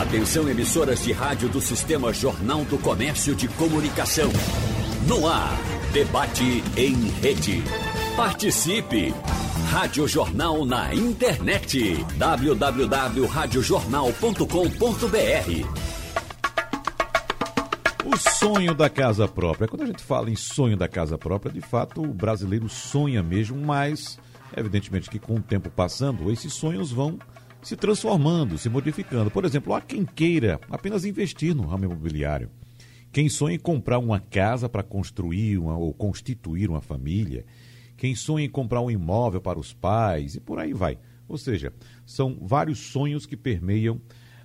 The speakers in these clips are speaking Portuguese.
Atenção emissoras de rádio do Sistema Jornal do Comércio de Comunicação. No ar, debate em rede. Participe! Rádio Jornal na internet. www.radiojornal.com.br o sonho da casa própria. Quando a gente fala em sonho da casa própria, de fato o brasileiro sonha mesmo, mas evidentemente que com o tempo passando, esses sonhos vão se transformando, se modificando. Por exemplo, há quem queira apenas investir no ramo imobiliário. Quem sonha em comprar uma casa para construir uma, ou constituir uma família. Quem sonha em comprar um imóvel para os pais e por aí vai. Ou seja, são vários sonhos que permeiam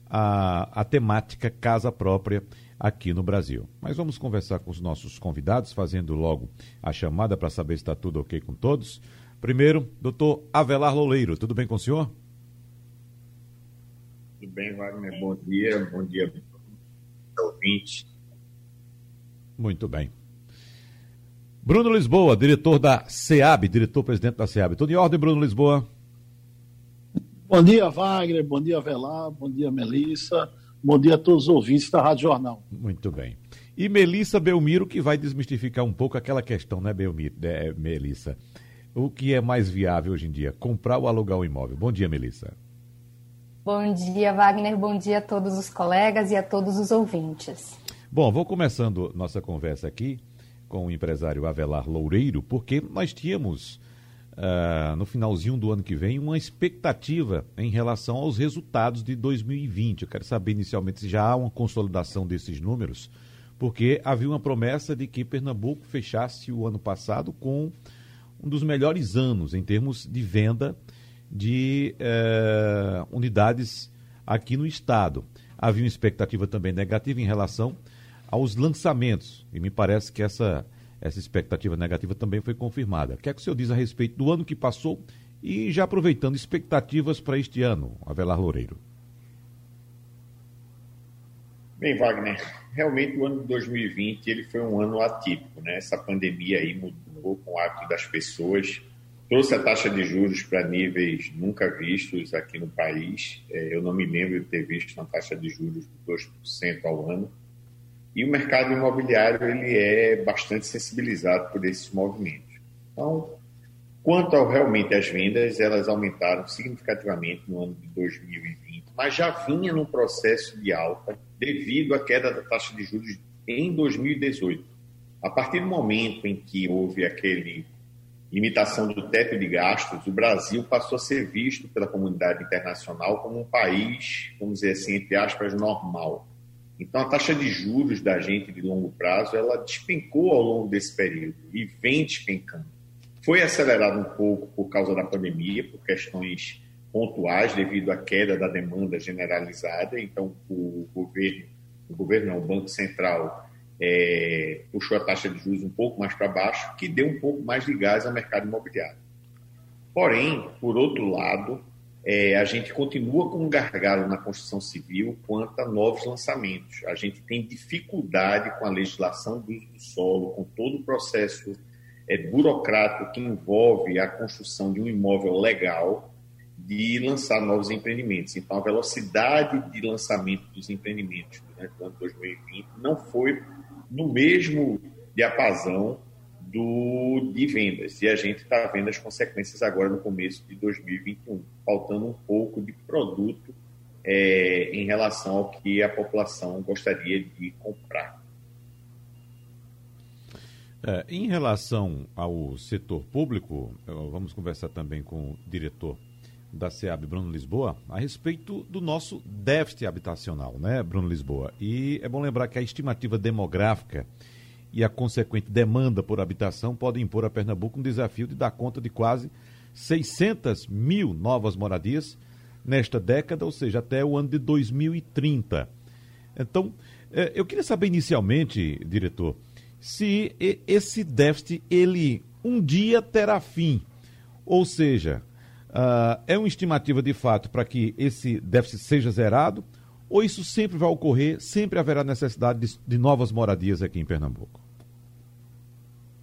a, a temática casa própria aqui no Brasil. Mas vamos conversar com os nossos convidados, fazendo logo a chamada para saber se está tudo ok com todos. Primeiro, doutor Avelar Louleiro, tudo bem com o senhor? Bem, Wagner? Bom dia, bom dia, ouvinte. Muito bem. Bruno Lisboa, diretor da SEAB, diretor-presidente da SEAB. Tudo em ordem, Bruno Lisboa? Bom dia, Wagner. Bom dia, Avelar. Bom dia, Melissa. Bom dia a todos os ouvintes da Rádio Jornal. Muito bem. E Melissa Belmiro, que vai desmistificar um pouco aquela questão, né, Belmiro, é, Melissa? O que é mais viável hoje em dia, comprar ou alugar um imóvel? Bom dia, Melissa. Bom dia, Wagner. Bom dia a todos os colegas e a todos os ouvintes. Bom, vou começando nossa conversa aqui com o empresário Avelar Loureiro, porque nós tínhamos uh, no finalzinho do ano que vem, uma expectativa em relação aos resultados de 2020. Eu quero saber inicialmente se já há uma consolidação desses números, porque havia uma promessa de que Pernambuco fechasse o ano passado com um dos melhores anos em termos de venda de uh, unidades aqui no estado. Havia uma expectativa também negativa em relação aos lançamentos, e me parece que essa essa expectativa negativa também foi confirmada. O que é que o senhor diz a respeito do ano que passou e já aproveitando expectativas para este ano, Avelar Loureiro? Bem, Wagner, realmente o ano de 2020 ele foi um ano atípico, né? Essa pandemia aí mudou com o hábito das pessoas, trouxe a taxa de juros para níveis nunca vistos aqui no país. É, eu não me lembro de ter visto uma taxa de juros de 2% ao ano e o mercado imobiliário ele é bastante sensibilizado por esses movimentos. Então, quanto ao realmente as vendas, elas aumentaram significativamente no ano de 2020, mas já vinha num processo de alta devido à queda da taxa de juros em 2018. A partir do momento em que houve aquele limitação do teto de gastos, o Brasil passou a ser visto pela comunidade internacional como um país, vamos dizer assim, entre aspas, normal então, a taxa de juros da gente de longo prazo, ela despencou ao longo desse período e vem despencando. Foi acelerado um pouco por causa da pandemia, por questões pontuais, devido à queda da demanda generalizada. Então, o governo, o governo o Banco Central, é, puxou a taxa de juros um pouco mais para baixo, que deu um pouco mais de gás ao mercado imobiliário. Porém, por outro lado, é, a gente continua com um gargalo na construção civil quanto a novos lançamentos. A gente tem dificuldade com a legislação do uso do solo, com todo o processo é, burocrático que envolve a construção de um imóvel legal, de lançar novos empreendimentos. Então, a velocidade de lançamento dos empreendimentos durante o ano 2020 não foi no mesmo diapasão do, de vendas. E a gente está vendo as consequências agora no começo de 2021, faltando um pouco de produto é, em relação ao que a população gostaria de comprar. É, em relação ao setor público, vamos conversar também com o diretor da SEAB, Bruno Lisboa, a respeito do nosso déficit habitacional, né, Bruno Lisboa? E é bom lembrar que a estimativa demográfica e a consequente demanda por habitação podem impor a Pernambuco um desafio de dar conta de quase 600 mil novas moradias nesta década, ou seja, até o ano de 2030. Então, é, eu queria saber inicialmente, diretor, se esse déficit ele um dia terá fim, ou seja, uh, é uma estimativa de fato para que esse déficit seja zerado, ou isso sempre vai ocorrer, sempre haverá necessidade de, de novas moradias aqui em Pernambuco?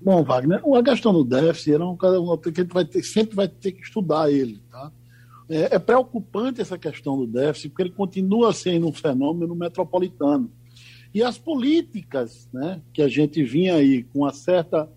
Bom, Wagner, a questão do déficit é coisa que a gente vai ter, sempre vai ter que estudar ele. Tá? É, é, preocupante essa questão do déficit, porque ele continua sendo um fenômeno metropolitano. E as políticas né, que a gente vinha aí com uma certa,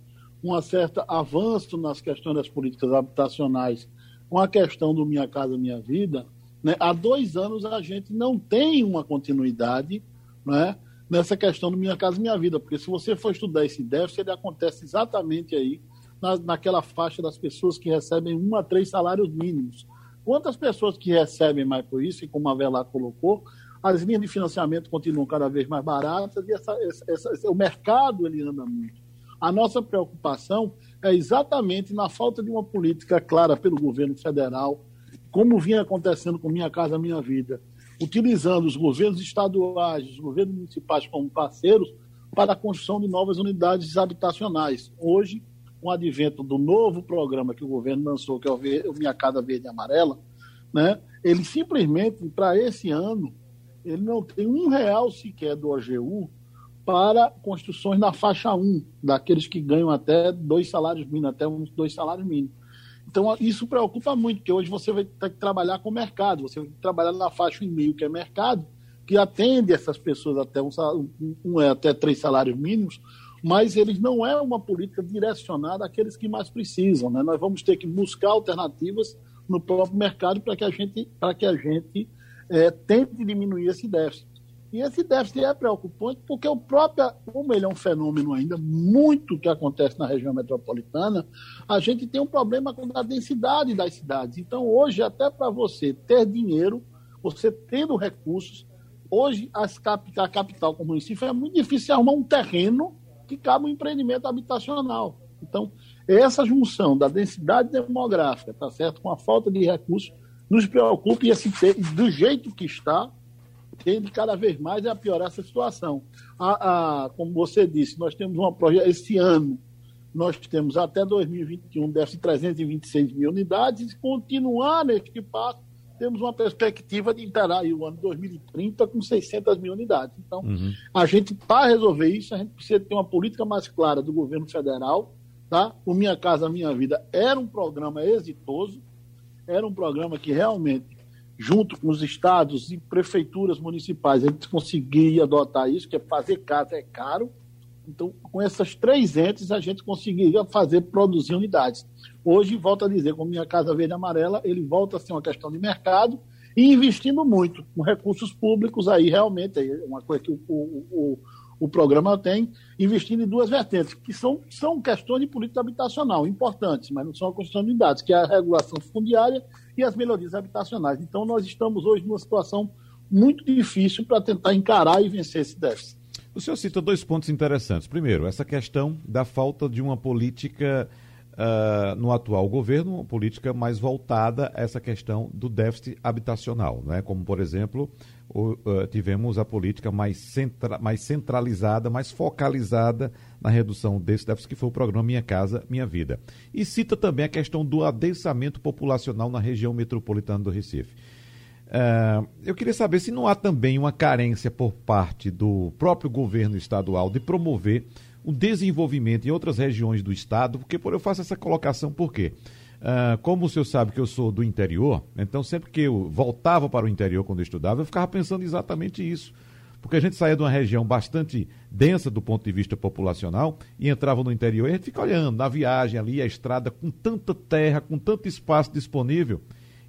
uma certa avanço nas questões das políticas habitacionais, com a questão do Minha Casa Minha Vida, né, há dois anos a gente não tem uma continuidade né, nessa questão do Minha Casa Minha Vida, porque se você for estudar esse déficit, ele acontece exatamente aí na, naquela faixa das pessoas que recebem um a três salários mínimos. Quantas pessoas que recebem mais por isso, e como a Velar colocou, as linhas de financiamento continuam cada vez mais baratas e essa, essa, essa, o mercado ele anda muito. A nossa preocupação é exatamente na falta de uma política clara pelo governo federal, como vinha acontecendo com Minha Casa Minha Vida, utilizando os governos estaduais, os governos municipais como parceiros para a construção de novas unidades habitacionais. Hoje, com o advento do novo programa que o governo lançou, que é o Minha Casa Verde e Amarela, né, ele simplesmente, para esse ano, ele não tem um real sequer do OGU para construções na faixa 1, daqueles que ganham até dois salários mínimos, até uns dois salários mínimos. Então, isso preocupa muito, porque hoje você vai ter que trabalhar com o mercado, você vai trabalhar na faixa e meio, que é mercado, que atende essas pessoas até, um, um, até três salários mínimos, mas eles não é uma política direcionada àqueles que mais precisam. Né? Nós vamos ter que buscar alternativas no próprio mercado para que a gente, para que a gente é, tente diminuir esse déficit. E esse déficit é preocupante porque o próprio, como ele é um fenômeno ainda muito que acontece na região metropolitana, a gente tem um problema com a densidade das cidades. Então, hoje, até para você ter dinheiro, você tendo recursos, hoje as a capital como município é muito difícil arrumar um terreno que cabe um empreendimento habitacional. Então, essa junção da densidade demográfica, tá certo, com a falta de recursos, nos preocupa e esse, do jeito que está, tende cada vez mais a piorar essa situação. A, a, como você disse, nós temos uma projeto esse ano, nós temos até 2021 déficit 326 mil unidades, e continuar neste passo, temos uma perspectiva de enterar o ano 2030 com 600 mil unidades. Então, uhum. a gente, para resolver isso, a gente precisa ter uma política mais clara do governo federal. Tá? O Minha Casa Minha Vida era um programa exitoso, era um programa que realmente, junto com os estados e prefeituras municipais, a gente conseguia adotar isso, que é fazer casa é caro. Então, com essas três entes, a gente conseguiria fazer, produzir unidades. Hoje, volto a dizer, com Minha Casa Verde e Amarela, ele volta a ser uma questão de mercado e investindo muito, com recursos públicos aí, realmente, é uma coisa que o, o, o programa tem, investindo em duas vertentes, que são, são questões de política habitacional importantes, mas não são a questão de unidades, que é a regulação fundiária e as melhorias habitacionais. Então, nós estamos hoje numa situação muito difícil para tentar encarar e vencer esse déficit. O senhor cita dois pontos interessantes. Primeiro, essa questão da falta de uma política uh, no atual governo, uma política mais voltada a essa questão do déficit habitacional, né? como, por exemplo, o, uh, tivemos a política mais, centra, mais centralizada, mais focalizada na redução desse déficit, que foi o programa Minha Casa Minha Vida. E cita também a questão do adensamento populacional na região metropolitana do Recife. Uh, eu queria saber se não há também uma carência por parte do próprio governo estadual de promover o desenvolvimento em outras regiões do estado, porque eu faço essa colocação por quê? Uh, como o senhor sabe que eu sou do interior, então sempre que eu voltava para o interior quando eu estudava, eu ficava pensando exatamente isso. Porque a gente saía de uma região bastante densa do ponto de vista populacional e entrava no interior e a gente fica olhando na viagem ali, a estrada com tanta terra, com tanto espaço disponível,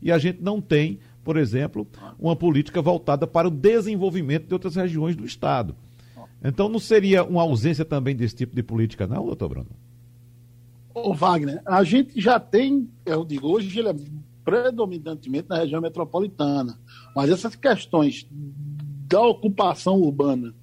e a gente não tem, por exemplo, uma política voltada para o desenvolvimento de outras regiões do Estado. Então não seria uma ausência também desse tipo de política, não, doutor Bruno? Ô, Wagner, a gente já tem, eu digo, hoje ele é predominantemente na região metropolitana, mas essas questões da ocupação urbana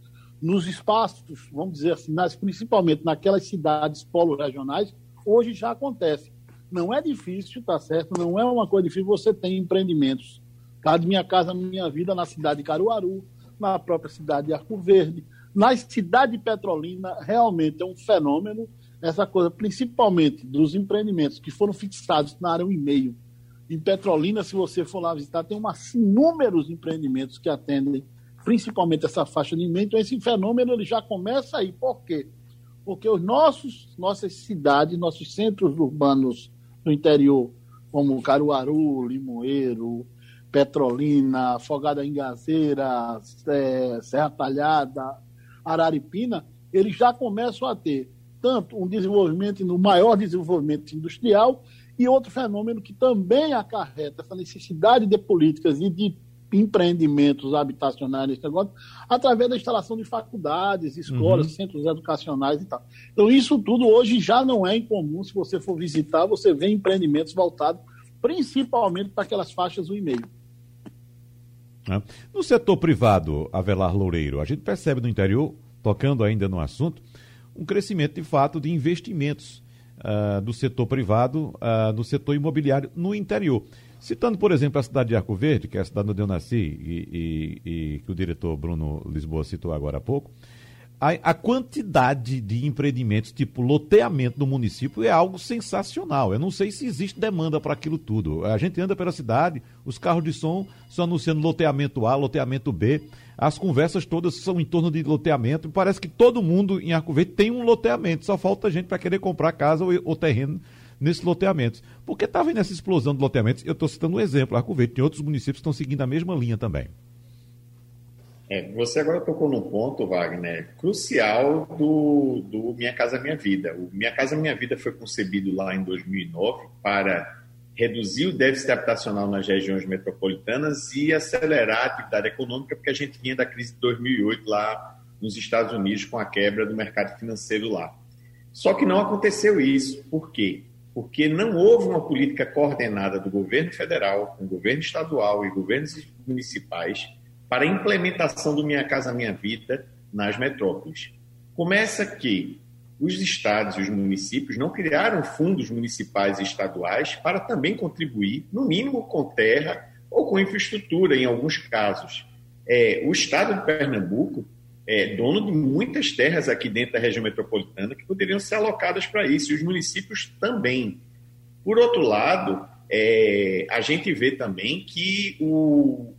nos espaços, vamos dizer assim, nas, principalmente naquelas cidades polo regionais, hoje já acontece. Não é difícil, tá certo? Não é uma coisa difícil. Você tem empreendimentos, tá? Minha Casa Minha Vida na cidade de Caruaru, na própria cidade de Arco Verde, na cidade de Petrolina, realmente é um fenômeno essa coisa, principalmente dos empreendimentos que foram fixados na área 1,5. Em Petrolina, se você for lá visitar, tem umas inúmeros empreendimentos que atendem principalmente essa faixa de meio. Então, esse fenômeno ele já começa aí. Por quê? Porque os nossos, nossas cidades, nossos centros urbanos no interior como Caruaru, Limoeiro, Petrolina, Fogada Engazeira, é, Serra Talhada, Araripina, eles já começam a ter tanto um desenvolvimento, um maior desenvolvimento industrial e outro fenômeno que também acarreta essa necessidade de políticas e de empreendimentos habitacionais negócio, através da instalação de faculdades, escolas, uhum. centros educacionais e tal. Então, isso tudo hoje já não é incomum. Se você for visitar, você vê empreendimentos voltados principalmente para aquelas faixas 1,5. Né? No setor privado, Avelar Loureiro, a gente percebe no interior, tocando ainda no assunto, um crescimento de fato de investimentos uh, do setor privado, ah, uh, do setor imobiliário no interior. Citando, por exemplo, a cidade de Arco Verde, que é a cidade onde eu nasci e, e, e que o diretor Bruno Lisboa citou agora há pouco, a, a, quantidade de empreendimentos, tipo loteamento do município, é algo sensacional. Eu não sei se existe demanda para aquilo tudo. A gente anda pela cidade, os carros de som estão anunciando loteamento A, loteamento B. As conversas todas são em torno de loteamento. Parece que todo mundo em Arco Verde tem um loteamento. Só falta gente para querer comprar casa ou, ou terreno nesses loteamentos. Porque estava tá nessa explosão de loteamentos, eu estou citando um exemplo, Arco Verde, tem outros municípios que estão seguindo a mesma linha também. É, você agora tocou num ponto, Wagner, crucial do, do Minha Casa Minha Vida. O Minha Casa Minha Vida foi concebido lá em 2009 para reduzir o déficit habitacional nas regiões metropolitanas e acelerar a atividade econômica, porque a gente vinha da crise de 2008 lá nos Estados Unidos com a quebra do mercado financeiro lá. Só que não aconteceu isso. Por quê? porque não houve uma política coordenada do governo federal, com o governo estadual e governos municipais para a implementação do Minha Casa Minha Vida nas metrópoles. Começa que os estados e os municípios não criaram fundos municipais e estaduais para também contribuir, no mínimo com terra ou com infraestrutura, em alguns casos. É, o estado de Pernambuco é, dono de muitas terras aqui dentro da região metropolitana que poderiam ser alocadas para isso, e os municípios também. Por outro lado, é, a gente vê também que o,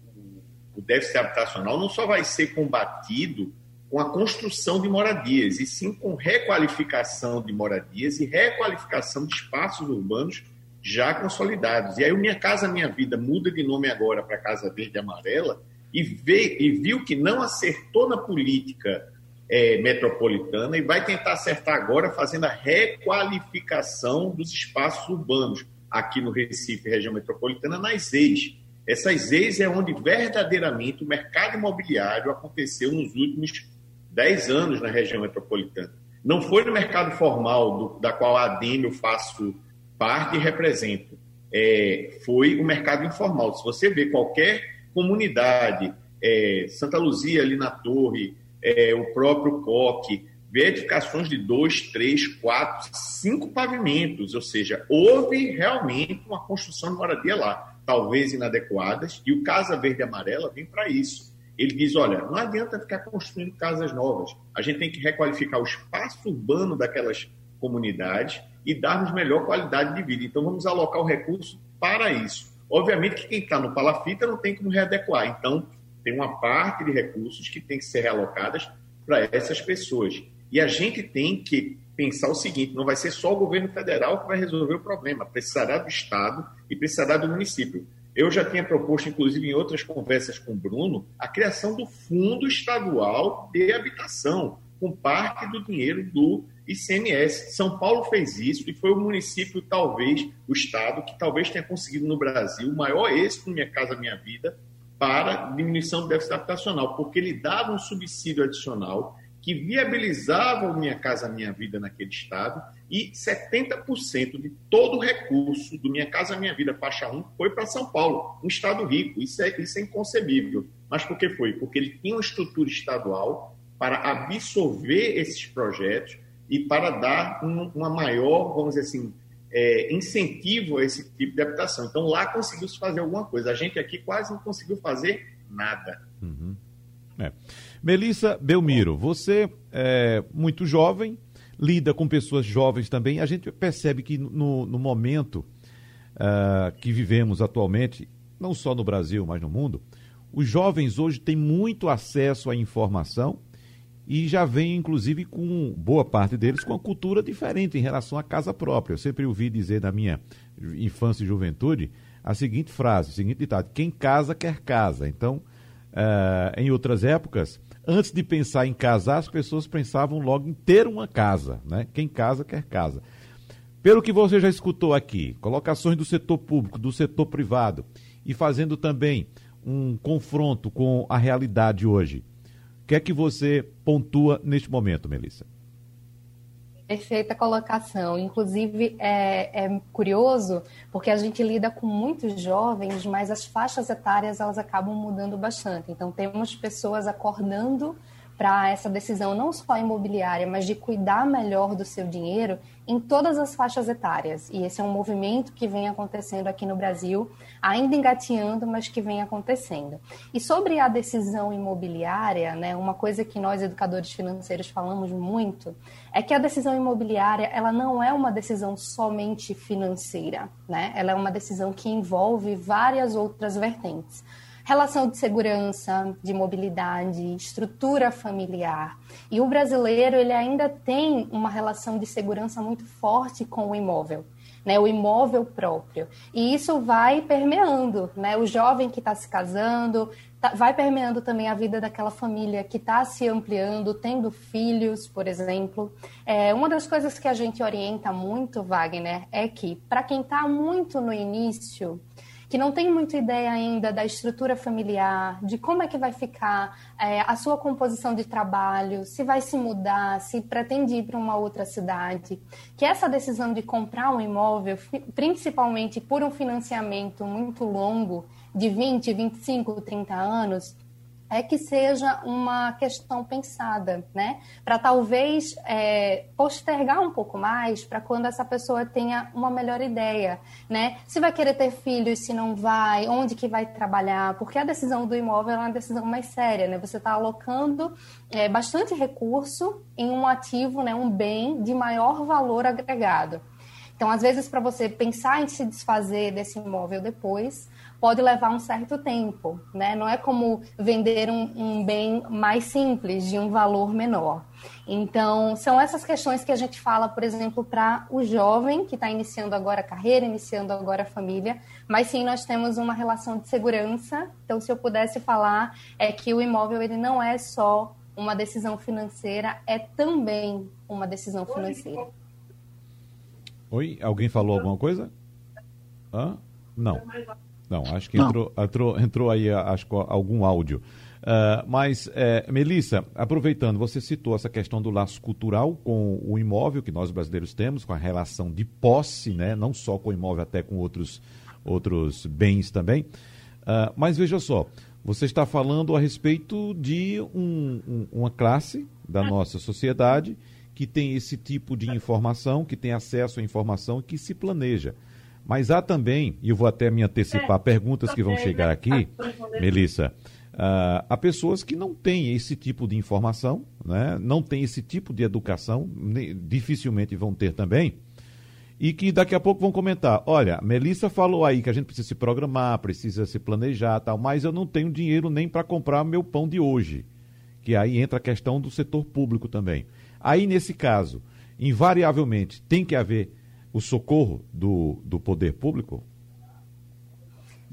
o déficit habitacional não só vai ser combatido com a construção de moradias, e sim com requalificação de moradias e requalificação de espaços urbanos já consolidados. E aí o Minha Casa Minha Vida muda de nome agora para Casa Verde e Amarela, e, vê, e viu que não acertou na política é, metropolitana e vai tentar acertar agora fazendo a requalificação dos espaços urbanos aqui no Recife, região metropolitana, nas EIs. Essas EIs é onde verdadeiramente o mercado imobiliário aconteceu nos últimos 10 anos na região metropolitana. Não foi no mercado formal, do, da qual a ADEM eu faço parte e represento. É, foi o mercado informal. Se você vê qualquer comunidade, é, Santa Luzia ali na torre, é, o próprio coque, vê edificações de dois, três, quatro, cinco pavimentos, ou seja, houve realmente uma construção de moradia lá, talvez inadequadas, e o Casa Verde e Amarela vem para isso. Ele diz: olha, não adianta ficar construindo casas novas, a gente tem que requalificar o espaço urbano daquelas comunidades e darmos melhor qualidade de vida. Então, vamos alocar o recurso para isso. Obviamente que quem está no palafita não tem como readequar, então tem uma parte de recursos que tem que ser realocadas para essas pessoas. E a gente tem que pensar o seguinte: não vai ser só o governo federal que vai resolver o problema, precisará do Estado e precisará do município. Eu já tinha proposto, inclusive em outras conversas com o Bruno, a criação do Fundo Estadual de Habitação, com parte do dinheiro do ICMS. São Paulo fez isso e foi o município, talvez, o estado, que talvez tenha conseguido no Brasil o maior êxito Minha Casa Minha Vida para diminuição do déficit habitacional, porque ele dava um subsídio adicional que viabilizava o Minha Casa Minha Vida naquele estado e 70% de todo o recurso do Minha Casa Minha Vida faixa 1 foi para São Paulo, um estado rico. Isso é, isso é inconcebível. Mas por que foi? Porque ele tinha uma estrutura estadual para absorver esses projetos e para dar um, uma maior, vamos dizer assim, é, incentivo a esse tipo de habitação. Então lá conseguiu-se fazer alguma coisa. A gente aqui quase não conseguiu fazer nada. Uhum. É. Melissa Belmiro, você é muito jovem, lida com pessoas jovens também. A gente percebe que no, no momento uh, que vivemos atualmente, não só no Brasil, mas no mundo, os jovens hoje têm muito acesso à informação e já vem, inclusive, com boa parte deles com uma cultura diferente em relação à casa própria. Eu sempre ouvi dizer na minha infância e juventude a seguinte frase, o seguinte ditado: quem casa quer casa. Então, uh, em outras épocas, antes de pensar em casar, as pessoas pensavam logo em ter uma casa, né? Quem casa quer casa. Pelo que você já escutou aqui, colocações do setor público, do setor privado e fazendo também um confronto com a realidade hoje. O que é que você pontua neste momento, Melissa? Perfeita colocação. Inclusive, é, é, curioso porque a gente lida com muitos jovens, mas as faixas etárias elas acabam mudando bastante. Então, temos pessoas acordando para essa decisão não só imobiliária, mas de cuidar melhor do seu dinheiro em todas as faixas etárias. E esse é um movimento que vem acontecendo aqui no Brasil, ainda engateando, mas que vem acontecendo. E sobre a decisão imobiliária, né, uma coisa que nós educadores financeiros falamos muito é que a decisão imobiliária ela não é uma decisão somente financeira, né? Ela é uma decisão que envolve várias outras vertentes relação de segurança, de mobilidade, estrutura familiar. E o brasileiro ele ainda tem uma relação de segurança muito forte com o imóvel. Né, o imóvel próprio. E isso vai permeando, né? O jovem que está se casando, tá, vai permeando também a vida daquela família que está se ampliando, tendo filhos, por exemplo. É, uma das coisas que a gente orienta muito, Wagner, é que para quem está muito no início, que não tem muita ideia ainda da estrutura familiar, de como é que vai ficar é, a sua composição de trabalho, se vai se mudar, se pretende ir para uma outra cidade, que essa decisão de comprar um imóvel, principalmente por um financiamento muito longo, de 20, 25, 30 anos, é que seja uma questão pensada, né? Para talvez é, postergar um pouco mais para quando essa pessoa tenha uma melhor ideia, né? Se vai querer ter filhos, se não vai, onde que vai trabalhar, porque a decisão do imóvel é uma decisão mais séria, né? Você está alocando é, bastante recurso em um ativo, né? Um bem de maior valor agregado. Então, às vezes, para você pensar em se desfazer desse imóvel depois, pode levar um certo tempo, né? Não é como vender um, um bem mais simples, de um valor menor. Então, são essas questões que a gente fala, por exemplo, para o jovem que está iniciando agora a carreira, iniciando agora a família, mas sim nós temos uma relação de segurança. Então, se eu pudesse falar, é que o imóvel ele não é só uma decisão financeira, é também uma decisão financeira. Oi, alguém falou alguma coisa? Hã? Não. Não, acho que entrou, entrou, entrou aí acho, algum áudio. Uh, mas, é, Melissa, aproveitando, você citou essa questão do laço cultural com o imóvel que nós brasileiros temos, com a relação de posse, né? não só com o imóvel, até com outros, outros bens também. Uh, mas veja só, você está falando a respeito de um, um, uma classe da nossa sociedade que tem esse tipo de informação, que tem acesso à informação e que se planeja. Mas há também, e eu vou até me antecipar, é, perguntas que vão chegar aqui, Melissa. Uh, há pessoas que não têm esse tipo de informação, né? não têm esse tipo de educação, dificilmente vão ter também, e que daqui a pouco vão comentar: olha, Melissa falou aí que a gente precisa se programar, precisa se planejar, tal, mas eu não tenho dinheiro nem para comprar meu pão de hoje. Que aí entra a questão do setor público também. Aí, nesse caso, invariavelmente tem que haver o socorro do, do poder público?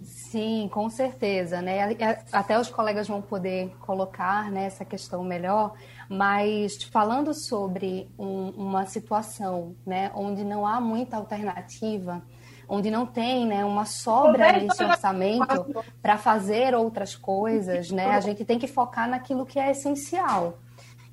Sim, com certeza, né? Até os colegas vão poder colocar né, essa questão melhor, mas falando sobre um, uma situação né, onde não há muita alternativa, onde não tem né, uma sobra nesse orçamento para fazer outras coisas, né, a gente tem que focar naquilo que é essencial.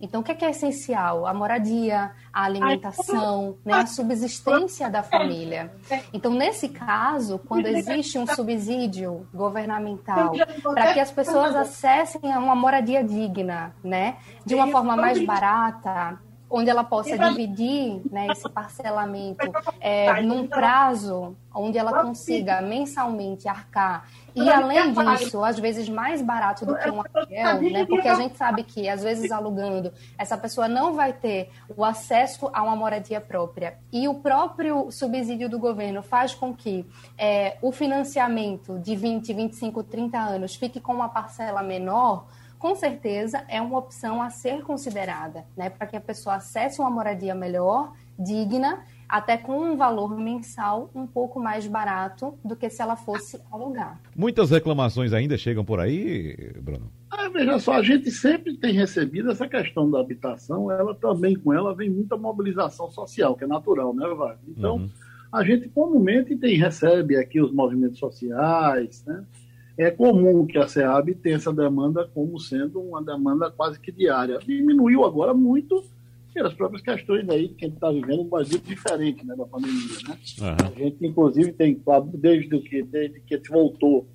Então, o que é, que é essencial? A moradia, a alimentação, né, a subsistência da família. Então, nesse caso, quando existe um subsídio governamental para que as pessoas acessem a uma moradia digna, né, de uma forma mais barata, onde ela possa dividir né, esse parcelamento é, num prazo onde ela consiga mensalmente arcar e além disso, às vezes mais barato do que um aluguel, né? Porque a gente sabe que às vezes alugando, essa pessoa não vai ter o acesso a uma moradia própria. E o próprio subsídio do governo faz com que é, o financiamento de 20, 25, 30 anos fique com uma parcela menor com certeza é uma opção a ser considerada, né, para que a pessoa acesse uma moradia melhor, digna, até com um valor mensal um pouco mais barato do que se ela fosse alugar. Muitas reclamações ainda chegam por aí, Bruno? Ah, veja só, a gente sempre tem recebido essa questão da habitação, ela também com ela vem muita mobilização social, que é natural, né, Wagner? Então, uhum. a gente comumente tem, recebe aqui os movimentos sociais, né? É comum que a SEAB tenha essa demanda como sendo uma demanda quase que diária. Diminuiu agora muito pelas próprias questões aí que a gente está vivendo um Brasil diferente né, da pandemia. Né? Uhum. A gente, inclusive, tem, desde que, desde que a gente voltou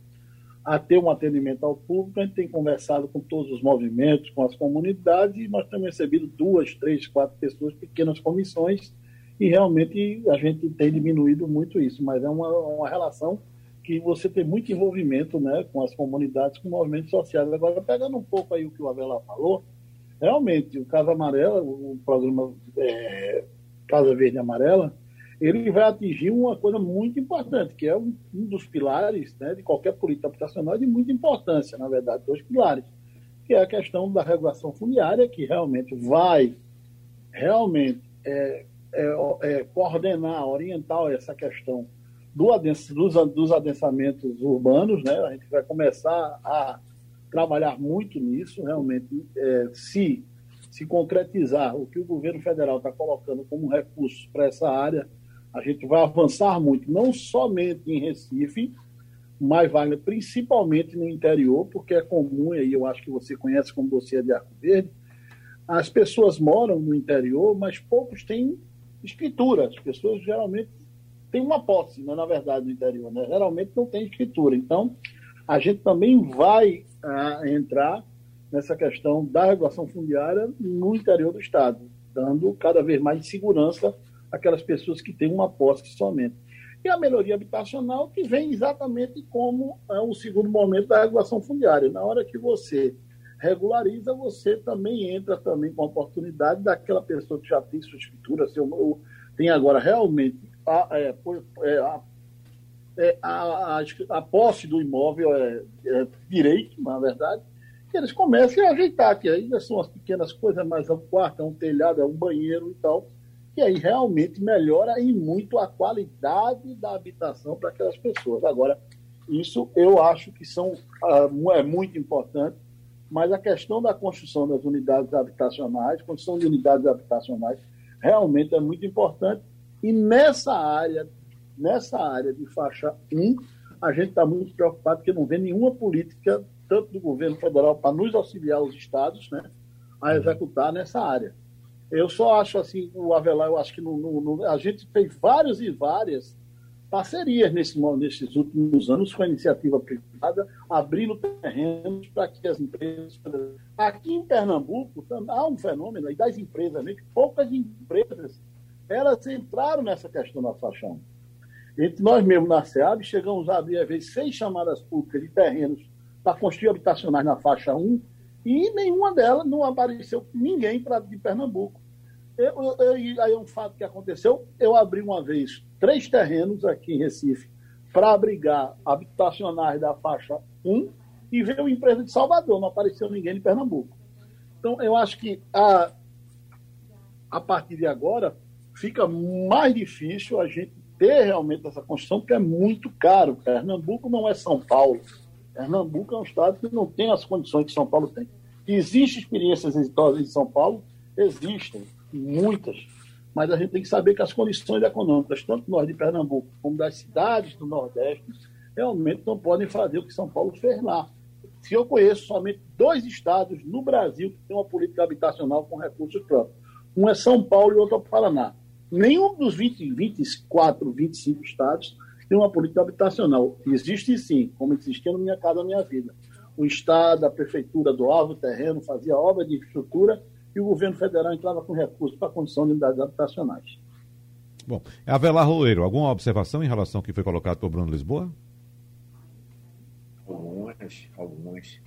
a ter um atendimento ao público, a gente tem conversado com todos os movimentos, com as comunidades, e nós temos recebido duas, três, quatro pessoas, pequenas comissões, e realmente a gente tem diminuído muito isso, mas é uma, uma relação que você tem muito envolvimento né, com as comunidades, com movimentos sociais. Agora, pegando um pouco aí o que o Avelar falou, realmente, o Casa Amarela, o programa é, Casa Verde Amarela, ele vai atingir uma coisa muito importante, que é um, um dos pilares né, de qualquer política habitacional de muita importância, na verdade, dois pilares, que é a questão da regulação fundiária, que realmente vai realmente é, é, é, coordenar, orientar essa questão do adens, dos, dos adensamentos urbanos, né? A gente vai começar a trabalhar muito nisso, realmente, é, se se concretizar o que o governo federal está colocando como recurso para essa área, a gente vai avançar muito, não somente em Recife, mas Wagner, principalmente no interior, porque é comum, e eu acho que você conhece como você é de Arco Verde, as pessoas moram no interior, mas poucos têm escritura. As pessoas geralmente tem uma posse, né, na verdade, no interior. Né? Geralmente não tem escritura. Então, a gente também vai ah, entrar nessa questão da regulação fundiária no interior do Estado, dando cada vez mais segurança àquelas pessoas que têm uma posse somente. E a melhoria habitacional que vem exatamente como é o segundo momento da regulação fundiária. Na hora que você regulariza, você também entra também com a oportunidade daquela pessoa que já tem sua escritura, seu, tem agora realmente a, é, é, a, é, a, a, a, posse do imóvel é, é, direito, na verdade, que eles comecem a ajeitar, que ainda são as pequenas coisas, mas é um quarto, é um telhado, é um banheiro e tal, que aí realmente melhora e muito a qualidade da habitação para aquelas pessoas. Agora, isso eu acho que são, uh, é muito importante, mas a questão da construção das unidades habitacionais, construção de unidades habitacionais, realmente é muito importante e nessa área, nessa área de faixa 1, a gente está muito preocupado porque não vê nenhuma política, tanto do governo federal, para nos auxiliar os estados né, a uhum. executar nessa área. Eu só acho assim, o Avelar, eu acho que no, no, no, a gente fez várias e várias parcerias nesse, nesses últimos anos com a iniciativa privada, abrindo terrenos para que as empresas. Aqui em Pernambuco há um fenômeno das empresas, né, poucas empresas elas entraram nessa questão da faixa 1. Entre nós mesmos, na SEAB, chegamos a abrir, às vezes, seis chamadas públicas de terrenos para construir habitacionais na faixa 1 e nenhuma delas não apareceu ninguém pra, de Pernambuco. Eu, eu, aí é um fato que aconteceu, eu abri uma vez três terrenos aqui em Recife para abrigar habitacionais da faixa 1 e veio uma empresa de Salvador, não apareceu ninguém de Pernambuco. Então, eu acho que a, a partir de agora, fica mais difícil a gente ter realmente essa construção, porque é muito caro. Pernambuco não é São Paulo. Pernambuco é um estado que não tem as condições que São Paulo tem. Existem experiências exitosas em São Paulo? Existem, muitas. Mas a gente tem que saber que as condições econômicas, tanto nós de Pernambuco como das cidades do Nordeste, realmente não podem fazer o que São Paulo fez lá. Se eu conheço somente dois estados no Brasil que têm uma política habitacional com recursos próprios. Um é São Paulo e outro é o Paraná. Nenhum dos 20, 24, 25 estados tem uma política habitacional. Existe sim, como existia no Minha Casa Minha Vida. O Estado, a Prefeitura doava o terreno, fazia obra de infraestrutura e o governo federal entrava com recursos para a condição de unidades habitacionais. Bom, Avelar Roeiro, alguma observação em relação ao que foi colocado por Bruno Lisboa? Algumas, algumas.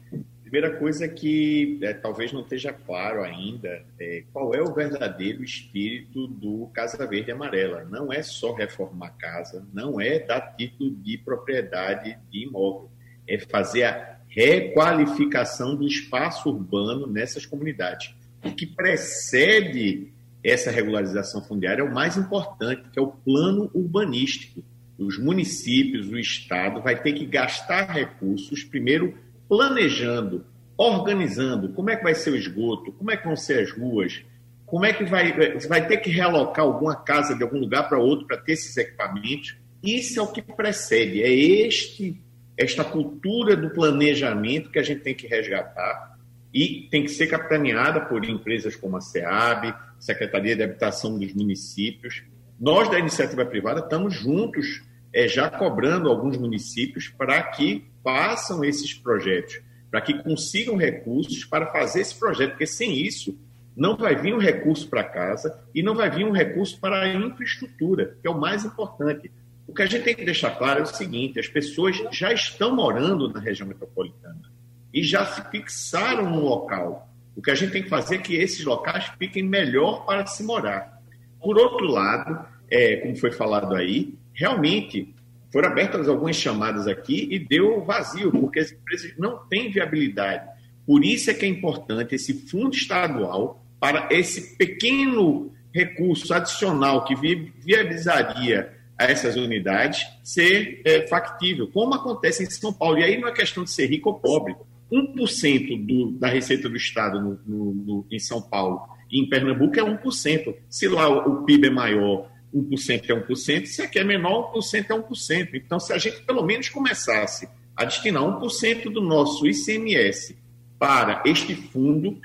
Primeira coisa que é, talvez não esteja claro ainda é qual é o verdadeiro espírito do Casa Verde Amarela. Não é só reformar casa, não é dar título de propriedade de imóvel, é fazer a requalificação do espaço urbano nessas comunidades. O que precede essa regularização fundiária é o mais importante, que é o plano urbanístico. Os municípios, o Estado vai ter que gastar recursos, primeiro planejando, organizando como é que vai ser o esgoto, como é que vão ser as ruas, como é que vai, vai ter que realocar alguma casa de algum lugar para outro para ter esses equipamentos. Isso é o que precede, é este esta cultura do planejamento que a gente tem que resgatar e tem que ser capitaneada por empresas como a SEAB, Secretaria de Habitação dos Municípios. Nós, da iniciativa privada, estamos juntos, é, já cobrando alguns municípios para que façam esses projetos, para que consigam recursos para fazer esse projeto, porque sem isso não vai vir um recurso para casa e não vai vir um recurso para a infraestrutura, que é o mais importante. O que a gente tem que deixar claro é o seguinte: as pessoas já estão morando na região metropolitana e já se fixaram no local. O que a gente tem que fazer é que esses locais fiquem melhor para se morar. Por outro lado, é, como foi falado aí, realmente foram abertas algumas chamadas aqui e deu vazio, porque as empresas não têm viabilidade. Por isso é que é importante esse fundo estadual para esse pequeno recurso adicional que viabilizaria a essas unidades ser é, factível, como acontece em São Paulo. E aí não é questão de ser rico ou pobre. 1% do, da receita do Estado no, no, no, em São Paulo e em Pernambuco é 1%. Se lá o, o PIB é maior, 1% é 1%, se aqui é menor, 1% é 1%. Então, se a gente pelo menos começasse a destinar 1% do nosso ICMS para este fundo,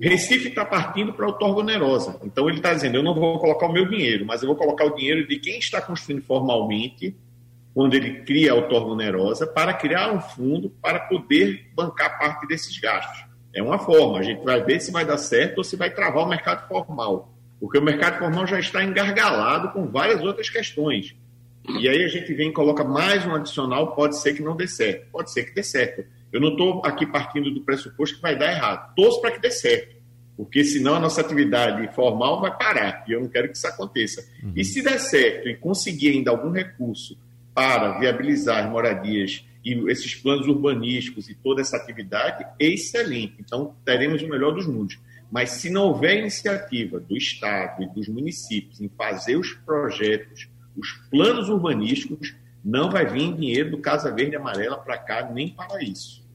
Recife está partindo para a otorgonerosa. Então ele está dizendo: eu não vou colocar o meu dinheiro, mas eu vou colocar o dinheiro de quem está construindo formalmente, quando ele cria a otorgonerosa, para criar um fundo para poder bancar parte desses gastos. É uma forma. A gente vai ver se vai dar certo ou se vai travar o mercado formal. Porque o mercado formal já está engargalado com várias outras questões. E aí a gente vem e coloca mais um adicional, pode ser que não dê certo. Pode ser que dê certo. Eu não estou aqui partindo do pressuposto que vai dar errado. Torço para que dê certo, porque senão a nossa atividade formal vai parar e eu não quero que isso aconteça. Uhum. E se der certo e conseguir ainda algum recurso para viabilizar as moradias e esses planos urbanísticos e toda essa atividade, excelente. Então, teremos o melhor dos mundos. Mas se não houver iniciativa do Estado e dos municípios em fazer os projetos, os planos urbanísticos, não vai vir dinheiro do Casa Verde e Amarela para cá nem para isso.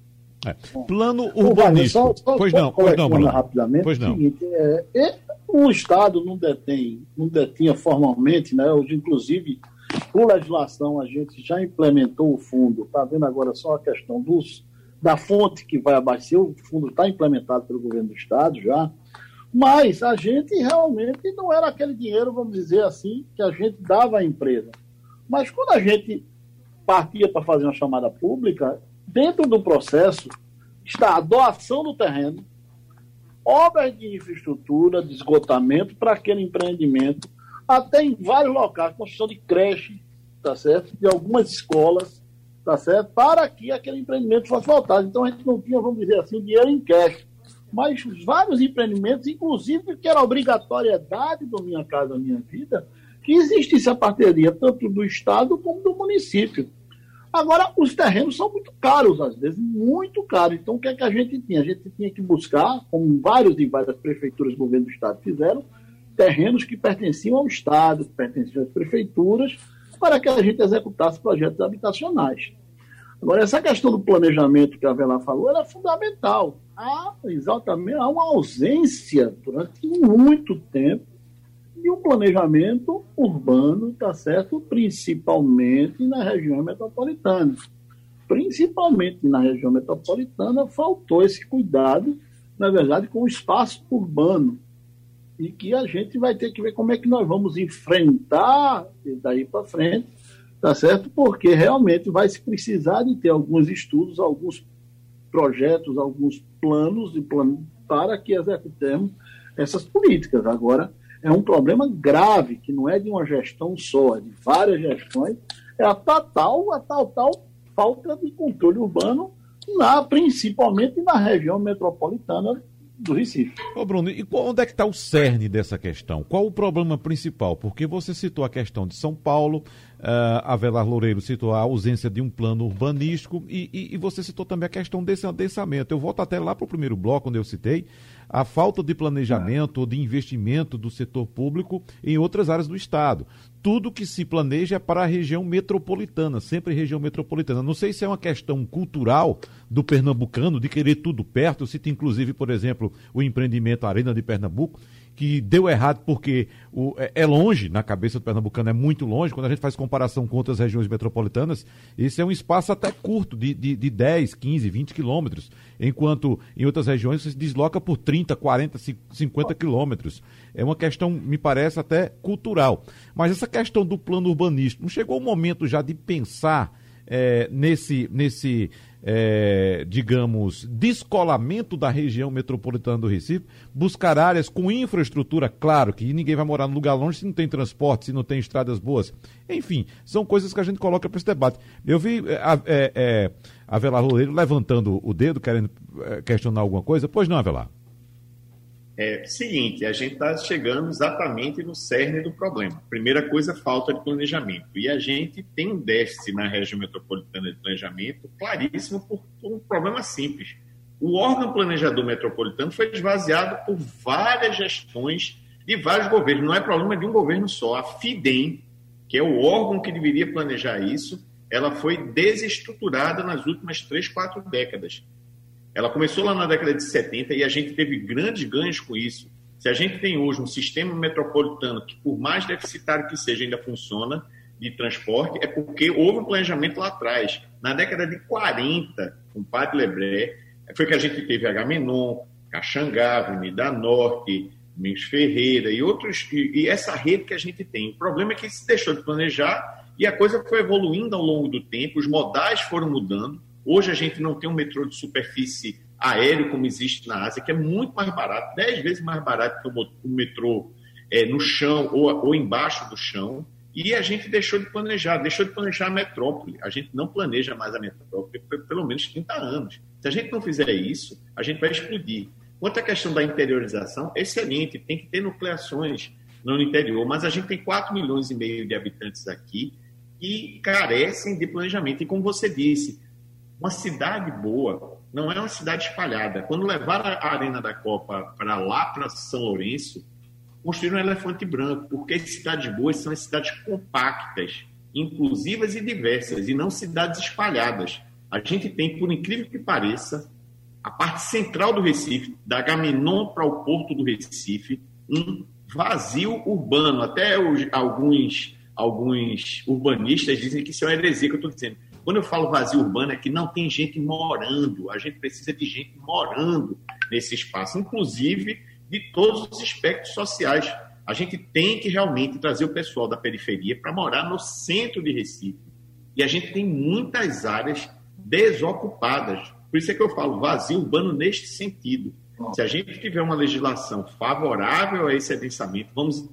É. Plano urbanístico. Só, só, pois não, pois não, Bruno. Rapidamente, pois não. Seguinte, é, o Estado não detém, não detinha formalmente, né? Hoje, inclusive, por legislação, a gente já implementou o fundo. Está vendo agora só a questão dos, da fonte que vai abastecer. O fundo está implementado pelo governo do Estado já. Mas a gente realmente não era aquele dinheiro, vamos dizer assim, que a gente dava à empresa. Mas quando a gente partia para fazer uma chamada pública, dentro do processo está a doação do terreno, obras de infraestrutura, de esgotamento para aquele empreendimento, até em vários locais, construção de creche, tá certo? De algumas escolas, tá certo? Para que aquele empreendimento fosse voltado. Então a gente não tinha, vamos dizer assim, dinheiro em cash. Mas vários empreendimentos, inclusive que era obrigatoriedade do Minha Casa Minha Vida, que existisse a parceria tanto do Estado como do município. Agora, os terrenos são muito caros, às vezes, muito caros. Então, o que é que a gente tinha? A gente tinha que buscar, como vários e várias prefeituras do governo do Estado fizeram, terrenos que pertenciam ao Estado, que pertenciam às prefeituras, para que a gente executasse projetos habitacionais. Agora, essa questão do planejamento que a Vela falou, ela é fundamental. Há, exatamente, há uma ausência durante muito tempo e um planejamento urbano, tá certo? Principalmente na região metropolitana. Principalmente na região metropolitana, faltou esse cuidado, na verdade, com o espaço urbano. E que a gente vai ter que ver como é que nós vamos enfrentar daí para frente, tá certo? Porque realmente vai se precisar de ter alguns estudos, alguns projetos, alguns planos de plano para que executemos essas políticas. Agora, é um problema grave, que não é de uma gestão só, é de várias gestões, é a total, a total falta de controle urbano, na, principalmente na região metropolitana do Recife. Ô Bruno, e onde é que está o cerne dessa questão? Qual o problema principal? Porque você citou a questão de São Paulo, Uh, Avelar Loureiro citou a ausência de um plano urbanístico e, e, e você citou também a questão desse adensamento. Eu volto até lá para o primeiro bloco, onde eu citei a falta de planejamento ou de investimento do setor público em outras áreas do Estado. Tudo que se planeja é para a região metropolitana, sempre região metropolitana. Não sei se é uma questão cultural do pernambucano de querer tudo perto. Eu cito, inclusive, por exemplo, o empreendimento Arena de Pernambuco, que deu errado porque o, é, é, longe, na cabeça do pernambucano é muito longe, quando a gente faz comparação com outras regiões metropolitanas, esse é um espaço até curto, de, de, de 10, 15, 20 quilômetros, enquanto em outras regiões você se desloca por 30, 40, 50 quilômetros. É uma questão, me parece, até cultural. Mas essa questão do plano urbanístico, não chegou o momento já de pensar é, nesse, nesse é, digamos, descolamento da região metropolitana do Recife, buscar áreas com infraestrutura, claro que ninguém vai morar num lugar longe se não tem transporte, se não tem estradas boas. Enfim, são coisas que a gente coloca para esse debate. Eu vi é, é, é, Avelar Loureiro levantando o dedo, querendo é, questionar alguma coisa. Pois não, Avelar? É seguinte, a gente está chegando exatamente no cerne do problema. Primeira coisa, falta de planejamento. E a gente tem um déficit na região metropolitana de planejamento claríssimo por, por um problema simples. O órgão planejador metropolitano foi esvaziado por várias gestões de vários governos. Não é problema de um governo só. A FIDEM, que é o órgão que deveria planejar isso, ela foi desestruturada nas últimas três, quatro décadas. Ela começou lá na década de 70 e a gente teve grandes ganhos com isso. Se a gente tem hoje um sistema metropolitano que, por mais deficitário que seja, ainda funciona de transporte, é porque houve um planejamento lá atrás. Na década de 40, com o Padre Lebré, foi que a gente teve Agamenon, Caxangá, Avenida Norte, Domingos Ferreira e outros, e, e essa rede que a gente tem. O problema é que se deixou de planejar e a coisa foi evoluindo ao longo do tempo, os modais foram mudando, Hoje a gente não tem um metrô de superfície aéreo como existe na Ásia, que é muito mais barato, dez vezes mais barato que o metrô é, no chão ou, ou embaixo do chão. E a gente deixou de planejar, deixou de planejar a metrópole. A gente não planeja mais a metrópole por pelo menos 30 anos. Se a gente não fizer isso, a gente vai explodir. Quanto à questão da interiorização, excelente, tem que ter nucleações no interior, mas a gente tem 4 milhões e meio de habitantes aqui que carecem de planejamento. E como você disse, uma cidade boa não é uma cidade espalhada. Quando levaram a Arena da Copa para lá, para São Lourenço, construíram um elefante branco, porque as cidades boas são as cidades compactas, inclusivas e diversas, e não cidades espalhadas. A gente tem, por incrível que pareça, a parte central do Recife, da Gaminon para o porto do Recife, um vazio urbano. Até os, alguns, alguns urbanistas dizem que isso é uma heresia que eu estou dizendo. Quando eu falo vazio urbano, é que não tem gente morando. A gente precisa de gente morando nesse espaço, inclusive de todos os aspectos sociais. A gente tem que realmente trazer o pessoal da periferia para morar no centro de Recife. E a gente tem muitas áreas desocupadas. Por isso é que eu falo vazio urbano neste sentido. Se a gente tiver uma legislação favorável a esse adensamento, vamos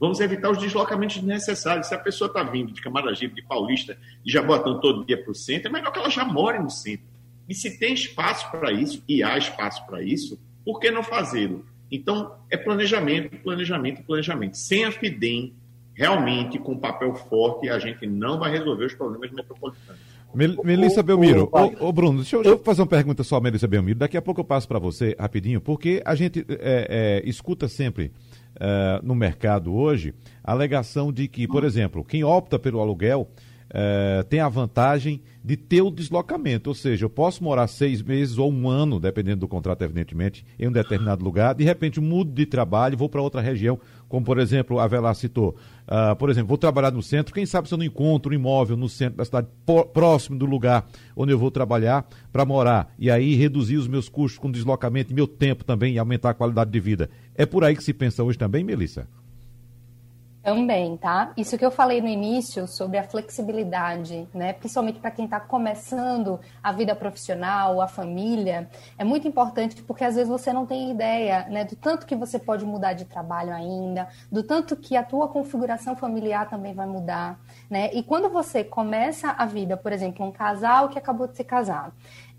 Vamos evitar os deslocamentos desnecessários. Se a pessoa está vindo de Camaragibe, de Paulista, e já botando todo dia para o centro, é melhor que ela já more no centro. E se tem espaço para isso, e há espaço para isso, por que não fazê-lo? Então, é planejamento, planejamento, planejamento. Sem a FIDEM, realmente, com papel forte, a gente não vai resolver os problemas metropolitanos. Melissa Belmiro, ô, ô, Bruno, deixa eu, deixa eu, fazer uma pergunta só, Melissa Belmiro. Daqui a pouco eu passo para você rapidinho, porque a gente é, é, escuta sempre uh, no mercado hoje a alegação de que, por exemplo, quem opta pelo aluguel uh, tem a vantagem de ter o deslocamento, ou seja, eu posso morar seis meses ou um ano, dependendo do contrato, evidentemente, em um determinado lugar, de repente mudo de trabalho, vou para outra região, como por exemplo a Velar citou. Uh, por exemplo, vou trabalhar no centro, quem sabe se eu não encontro um imóvel no centro da cidade, próximo do lugar onde eu vou trabalhar, para morar, e aí reduzir os meus custos com deslocamento e meu tempo também e aumentar a qualidade de vida. É por aí que se pensa hoje também, Melissa? Também, tá? Isso que eu falei no início sobre a flexibilidade, né? Principalmente para quem está começando a vida profissional, a família, é muito importante porque às vezes você não tem ideia, né, do tanto que você pode mudar de trabalho ainda, do tanto que a tua configuração familiar também vai mudar, né? E quando você começa a vida, por exemplo, um casal que acabou de se casar,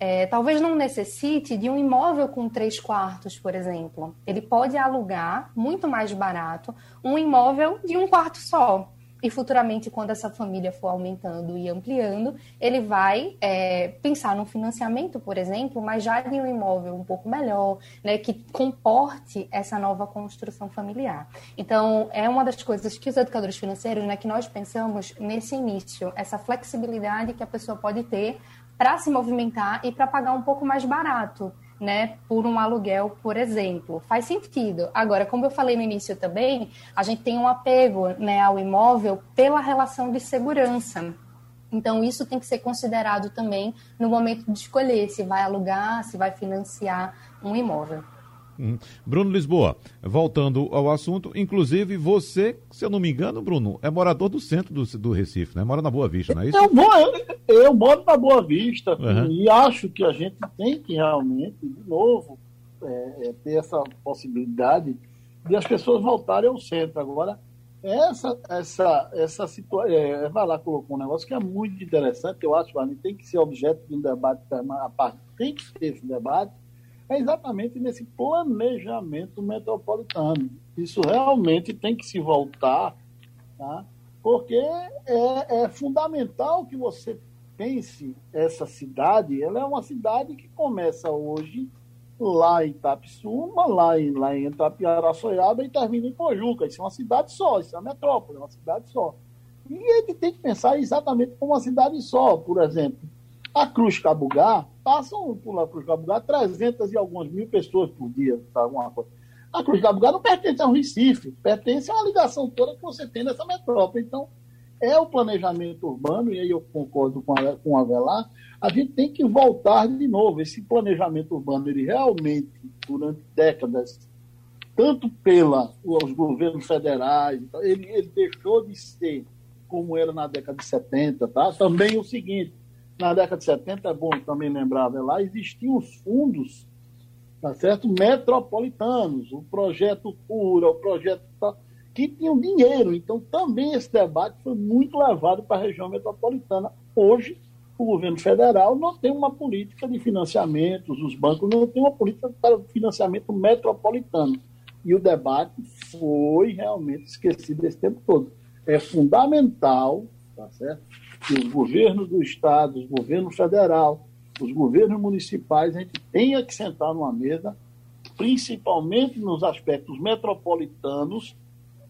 é, talvez não necessite de um imóvel com três quartos, por exemplo. Ele pode alugar muito mais barato um imóvel de um quarto só. e futuramente, quando essa família for aumentando e ampliando, ele vai é, pensar no financiamento, por exemplo, mas já de um imóvel um pouco melhor, né, que comporte essa nova construção familiar. Então, é uma das coisas que os educadores financeiros, né, que nós pensamos nesse início, essa flexibilidade que a pessoa pode ter para se movimentar e para pagar um pouco mais barato né, por um aluguel, por exemplo. Faz sentido. Agora, como eu falei no início também, a gente tem um apego né, ao imóvel pela relação de segurança. Então, isso tem que ser considerado também no momento de escolher se vai alugar, se vai financiar um imóvel. Hum. Bruno Lisboa, voltando ao assunto, inclusive você, se eu não me engano, Bruno, é morador do centro do, do Recife, né? Mora na Boa Vista, não é isso? Eu, eu, eu moro na Boa Vista uhum. e acho que a gente tem que realmente, de novo, é, é, ter essa possibilidade de as pessoas voltarem ao centro. Agora, essa, essa, essa situação, é, vai lá colocou um negócio que é muito interessante, eu acho que tem que ser objeto de um debate, a parte tem que ter esse debate, é exatamente nesse planejamento metropolitano. Isso realmente tem que se voltar, tá? porque é, é fundamental que você pense essa cidade. Ela é uma cidade que começa hoje lá em Tapsuma, lá em, lá em Itapiaraçoiaba e termina em Pojuca. Isso é uma cidade só, isso é uma metrópole, é uma cidade só. E gente tem que pensar exatamente como uma cidade só, por exemplo. A Cruz Cabugá, passam por lá Cruz Cabugá 300 e algumas mil pessoas por dia, tá, alguma coisa. A Cruz Cabugá não pertence ao Recife, pertence a uma ligação toda que você tem nessa metrópole. Então, é o planejamento urbano, e aí eu concordo com, a, com Avelar, a gente tem que voltar de novo. Esse planejamento urbano, ele realmente, durante décadas, tanto pelos governos federais, ele, ele deixou de ser como era na década de 70, tá? Também o seguinte, na década de 70, é bom também lembrar, lá existiam os fundos, tá certo? Metropolitanos, o projeto Cura, o projeto que tinham dinheiro. Então, também esse debate foi muito levado para a região metropolitana. Hoje, o governo federal não tem uma política de financiamentos, os bancos não têm uma política para financiamento metropolitano. E o debate foi realmente esquecido esse tempo todo. É fundamental, tá certo? Que os governos do Estado, os governos federal, os governos municipais, a gente tenha que sentar numa mesa, principalmente nos aspectos metropolitanos,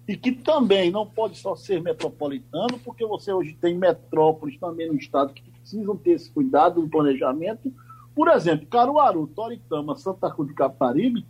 e que também não pode só ser metropolitano, porque você hoje tem metrópoles também no Estado que precisam ter esse cuidado no planejamento. Por exemplo, Caruaru, Toritama, Santa Cruz do Caparibe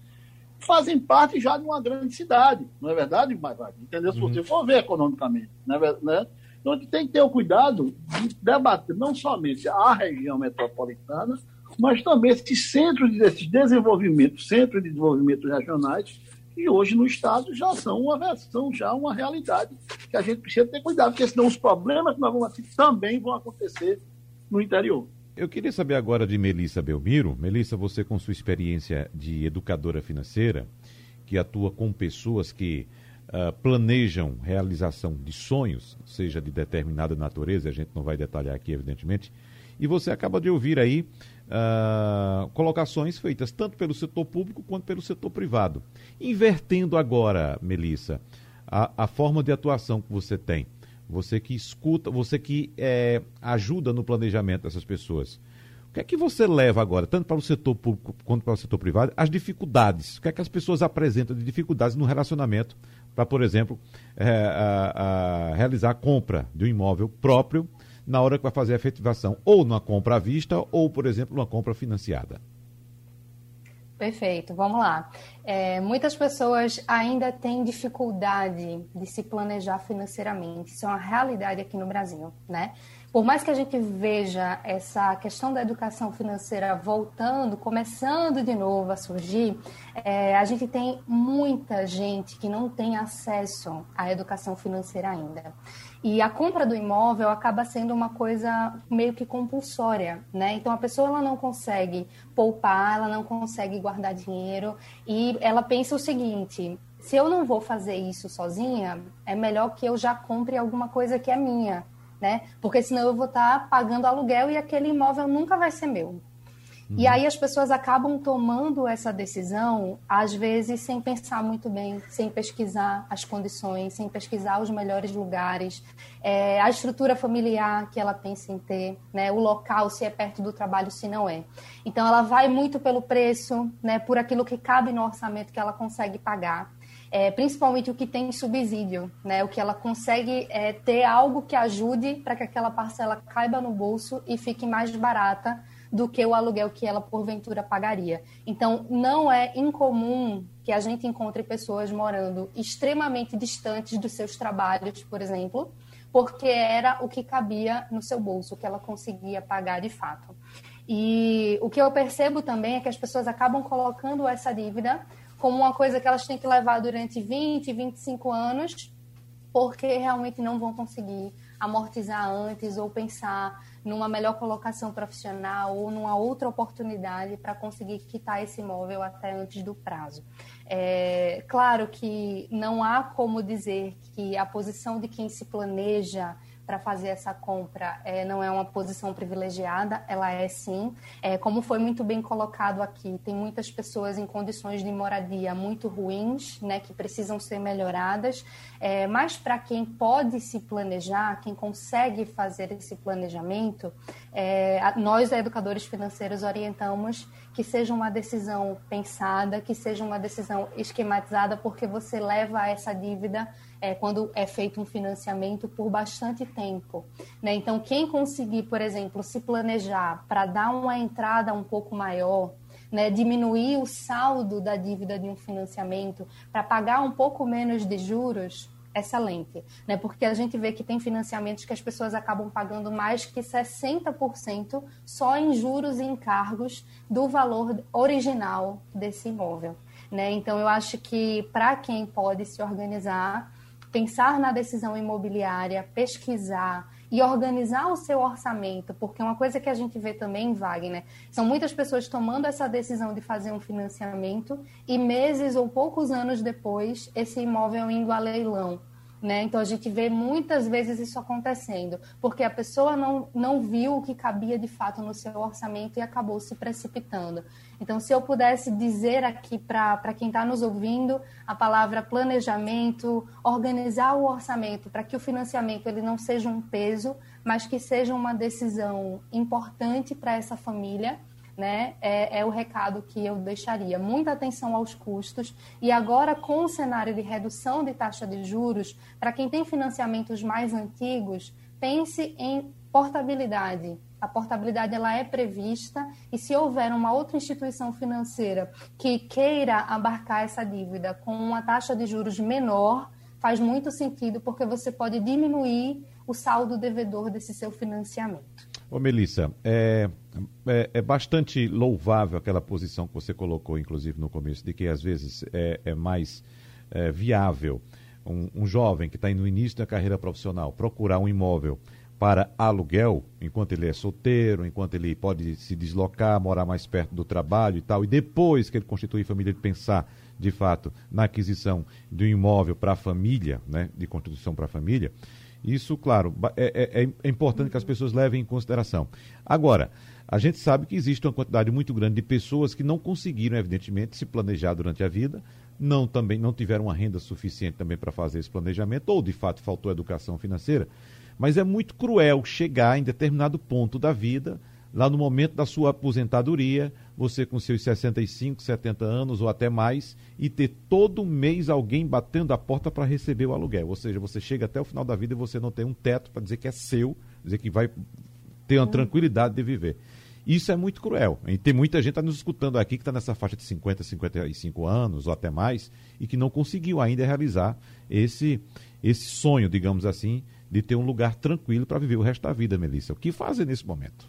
fazem parte já de uma grande cidade, não é verdade, mas entendeu? Se você uhum. for ver economicamente, né? Então, a gente tem que ter o cuidado de debater não somente a região metropolitana, mas também esses centros desses desenvolvimentos, centros de desenvolvimento regionais, que hoje no Estado já são uma versão, já uma realidade, que a gente precisa ter cuidado, porque senão os problemas que nós vamos assistir também vão acontecer no interior. Eu queria saber agora de Melissa Belmiro. Melissa, você com sua experiência de educadora financeira, que atua com pessoas que uh, planejam realização de sonhos, seja de determinada natureza, a gente não vai detalhar aqui, evidentemente, e você acaba de ouvir aí uh, colocações feitas tanto pelo setor público quanto pelo setor privado. Invertendo agora, Melissa, a, a forma de atuação que você tem, você que escuta, você que é, ajuda no planejamento dessas pessoas. O que é que você leva agora, tanto para o setor público quanto para o setor privado, as dificuldades? O que é que as pessoas apresentam de dificuldades no relacionamento para, por exemplo, é, a, a realizar a compra de um imóvel próprio na hora que vai fazer a efetivação, ou numa compra à vista, ou, por exemplo, numa compra financiada. Perfeito, vamos lá. É, muitas pessoas ainda têm dificuldade de se planejar financeiramente. Isso é uma realidade aqui no Brasil, né? Por mais que a gente veja essa questão da educação financeira voltando, começando de novo a surgir, é, a gente tem muita gente que não tem acesso à educação financeira ainda. E a compra do imóvel acaba sendo uma coisa meio que compulsória, né? Então a pessoa ela não consegue poupar, ela não consegue guardar dinheiro e ela pensa o seguinte: se eu não vou fazer isso sozinha, é melhor que eu já compre alguma coisa que é minha né? Porque senão eu vou estar pagando aluguel e aquele imóvel nunca vai ser meu. Uhum. E aí as pessoas acabam tomando essa decisão, às vezes, sem pensar muito bem, sem pesquisar as condições, sem pesquisar os melhores lugares, é, a estrutura familiar que ela pensa em ter, né, o local, se é perto do trabalho, se não é. Então, ela vai muito pelo preço, né, por aquilo que cabe no orçamento que ela consegue pagar. É, principalmente o que tem subsídio, né? O que ela consegue é, ter algo que ajude para que aquela parcela caiba no bolso e fique mais barata do que o aluguel que ela porventura pagaria. Então, não é incomum que a gente encontre pessoas morando extremamente distantes dos seus trabalhos, por exemplo, porque era o que cabia no seu bolso, o que ela conseguia pagar de fato. E o que eu percebo também é que as pessoas acabam colocando essa dívida como uma coisa que elas têm que levar durante 20, 25 anos, porque realmente não vão conseguir amortizar antes ou pensar numa melhor colocação profissional ou numa outra oportunidade para conseguir quitar esse imóvel até antes do prazo. É, claro que não há como dizer que a posição de quem se planeja para fazer essa compra é, não é uma posição privilegiada, ela é sim. É, como foi muito bem colocado aqui, tem muitas pessoas em condições de moradia muito ruins, né, que precisam ser melhoradas, é, mas para quem pode se planejar, quem consegue fazer esse planejamento, é, nós, educadores financeiros, orientamos que seja uma decisão pensada, que seja uma decisão esquematizada, porque você leva essa dívida é, quando é feito um financiamento por bastante tempo. Né? Então, quem conseguir, por exemplo, se planejar para dar uma entrada um pouco maior, né, diminuir o saldo da dívida de um financiamento para pagar um pouco menos de juros, excelente, né? Porque a gente vê que tem financiamentos que as pessoas acabam pagando mais que 60% só em juros e encargos do valor original desse imóvel, né? Então eu acho que para quem pode se organizar, pensar na decisão imobiliária, pesquisar e organizar o seu orçamento, porque uma coisa que a gente vê também, Wagner, são muitas pessoas tomando essa decisão de fazer um financiamento e meses ou poucos anos depois esse imóvel indo a leilão. Né? Então a gente vê muitas vezes isso acontecendo, porque a pessoa não, não viu o que cabia de fato no seu orçamento e acabou se precipitando. Então, se eu pudesse dizer aqui para quem está nos ouvindo a palavra planejamento, organizar o orçamento para que o financiamento ele não seja um peso, mas que seja uma decisão importante para essa família, né? É, é, o recado que eu deixaria. Muita atenção aos custos. E agora, com o cenário de redução de taxa de juros, para quem tem financiamentos mais antigos, pense em portabilidade. A portabilidade ela é prevista e se houver uma outra instituição financeira que queira abarcar essa dívida com uma taxa de juros menor, faz muito sentido porque você pode diminuir o saldo devedor desse seu financiamento. Ô Melissa, é, é, é, bastante louvável aquela posição que você colocou, inclusive no começo, de que às vezes é, é mais é, viável um, um jovem que está no início da carreira profissional procurar um imóvel para aluguel, enquanto ele é solteiro, enquanto ele pode se deslocar, morar mais perto do trabalho e tal, e depois que ele constitui família, ele pensar, de fato, na aquisição de um imóvel para a família, né, de constituição para a família, isso, claro, é, é, é, importante que as pessoas levem em consideração. Agora, a gente sabe que existe uma quantidade muito grande de pessoas que não conseguiram, evidentemente, se planejar durante a vida, não também não tiveram uma renda suficiente também para fazer esse planejamento, ou de fato faltou educação financeira. Mas é muito cruel chegar em determinado ponto da vida, lá no momento da sua aposentadoria, você com seus 65, 70 anos ou até mais, e ter todo mês alguém batendo a porta para receber o aluguel. Ou seja, você chega até o final da vida e você não tem um teto para dizer que é seu, dizer que vai ter uma tranquilidade de viver. Isso é muito cruel. E tem muita gente tá nos escutando aqui que está nessa faixa de 50, 55 anos ou até mais e que não conseguiu ainda realizar esse, esse sonho, digamos assim, de ter um lugar tranquilo para viver o resto da vida, Melissa. O que fazer nesse momento?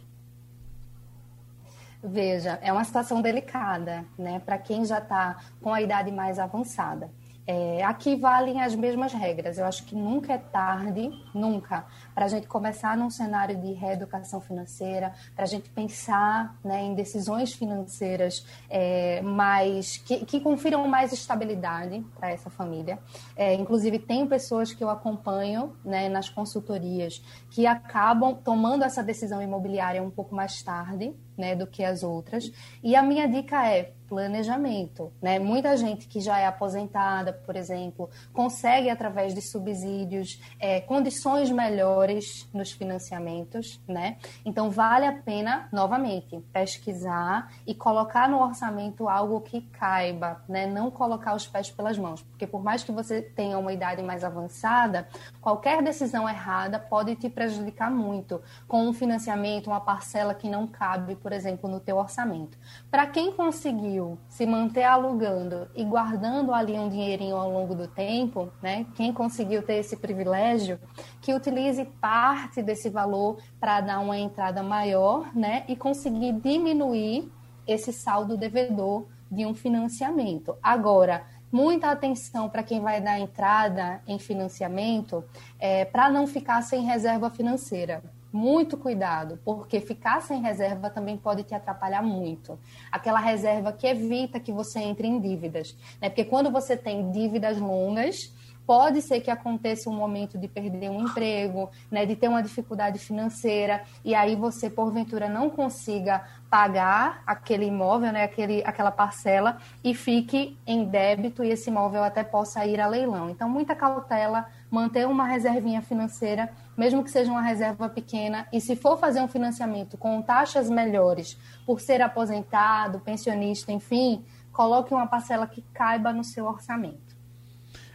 Veja, é uma situação delicada, né, para quem já está com a idade mais avançada. É, aqui valem as mesmas regras. Eu acho que nunca é tarde, nunca, para a gente começar num cenário de reeducação financeira, para a gente pensar né, em decisões financeiras é, mais que, que, confiram mais estabilidade para essa família. É, inclusive, tem pessoas que eu acompanho né, nas consultorias que acabam tomando essa decisão imobiliária um pouco mais tarde, né, do que as outras. E a minha dica é planejamento, né? Muita gente que já é aposentada, por exemplo, consegue através de subsídios é, condições melhores nos financiamentos, né? Então vale a pena novamente pesquisar e colocar no orçamento algo que caiba, né? Não colocar os pés pelas mãos, porque por mais que você tenha uma idade mais avançada, qualquer decisão errada pode te prejudicar muito com um financiamento, uma parcela que não cabe, por exemplo, no teu orçamento. Para quem conseguiu se manter alugando e guardando ali um dinheirinho ao longo do tempo, né? Quem conseguiu ter esse privilégio, que utilize parte desse valor para dar uma entrada maior, né? E conseguir diminuir esse saldo devedor de um financiamento. Agora, muita atenção para quem vai dar entrada em financiamento, é, para não ficar sem reserva financeira muito cuidado, porque ficar sem reserva também pode te atrapalhar muito. Aquela reserva que evita que você entre em dívidas, né? Porque quando você tem dívidas longas, pode ser que aconteça um momento de perder um emprego, né, de ter uma dificuldade financeira e aí você porventura não consiga pagar aquele imóvel, né, aquele, aquela parcela e fique em débito e esse imóvel até possa ir a leilão. Então muita cautela, manter uma reservinha financeira, mesmo que seja uma reserva pequena, e se for fazer um financiamento com taxas melhores, por ser aposentado, pensionista, enfim, coloque uma parcela que caiba no seu orçamento.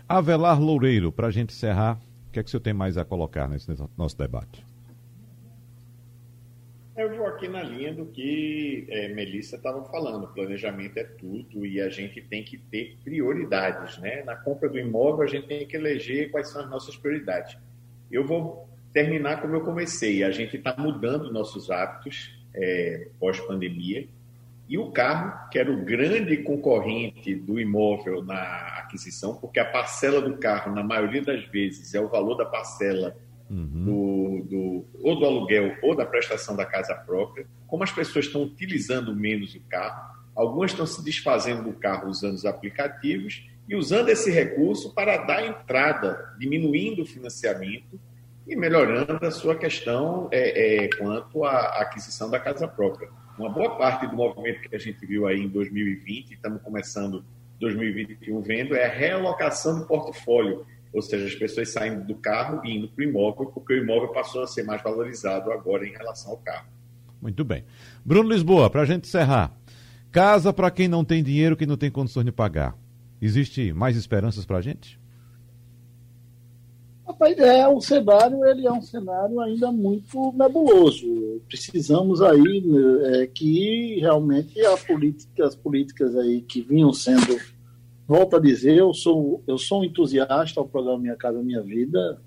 Avelar Loureiro, para a gente encerrar, o que é que o senhor tem mais a colocar nesse nosso debate? Eu vou aqui na linha do que é, Melissa estava falando. Planejamento é tudo e a gente tem que ter prioridades, né? Na compra do imóvel a gente tem que eleger quais são as nossas prioridades. Eu vou terminar como eu comecei. A gente está mudando nossos hábitos é, pós-pandemia e o carro, que era o grande concorrente do imóvel na aquisição, porque a parcela do carro, na maioria das vezes, é o valor da parcela uhum. do, do, ou do aluguel ou da prestação da casa própria. Como as pessoas estão utilizando menos o carro, algumas estão se desfazendo do carro usando os aplicativos e usando esse recurso para dar entrada, diminuindo o financiamento e melhorando a sua questão é, é, quanto à aquisição da casa própria uma boa parte do movimento que a gente viu aí em 2020, estamos começando 2021 vendo, é a realocação do portfólio, ou seja, as pessoas saindo do carro e indo para o imóvel, porque o imóvel passou a ser mais valorizado agora em relação ao carro. Muito bem. Bruno Lisboa, para a gente encerrar. Casa para quem não tem dinheiro, que não tem condições de pagar. Existe mais esperanças para a gente? Rapaz, é, o cenário ele é um cenário ainda muito nebuloso. Precisamos aí é, que realmente a política, as políticas aí que vinham sendo, volto a dizer, eu sou, eu sou um entusiasta ao programa Minha Casa Minha Vida,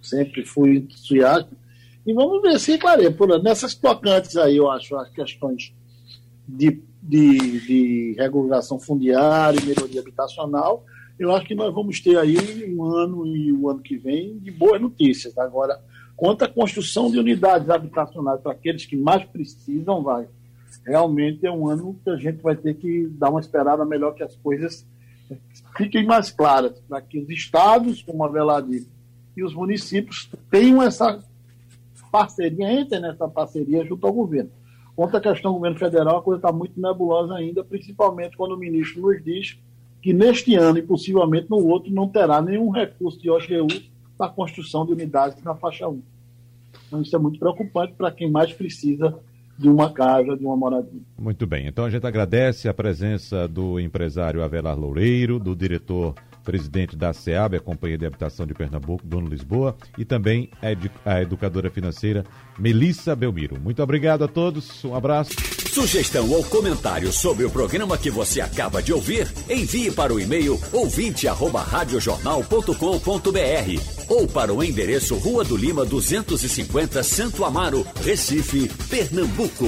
sempre fui entusiasta, e vamos ver se clareia. Nessas tocantes aí, eu acho, as questões de, de, de regulação fundiária e melhoria habitacional, eu acho que nós vamos ter aí um ano e o ano que vem de boas notícias. Agora, quanto à construção de unidades habitacionais para aqueles que mais precisam, vai. Realmente é um ano que a gente vai ter que dar uma esperada melhor que as coisas fiquem mais claras, para que os estados, como a Veladi, e os municípios tenham essa parceria, entrem nessa parceria junto ao governo. Quanto à questão do governo federal, a coisa está muito nebulosa ainda, principalmente quando o ministro nos diz que neste ano e possivelmente no outro não terá nenhum recurso de OGU para a construção de unidades na faixa 1. Então isso é muito preocupante para quem mais precisa de uma casa, de uma moradia. Muito bem, então a gente agradece a presença do empresário Avelar Loureiro, do diretor presidente da SEAB, a Companhia de Habitação de Pernambuco, Bruno Lisboa, e também a educadora financeira Melissa Belmiro. Muito obrigado a todos, um abraço. Sugestão ou comentário sobre o programa que você acaba de ouvir, envie para o e-mail ouvinte@radiojornal.com.br ou para o endereço Rua do Lima 250, Santo Amaro, Recife, Pernambuco.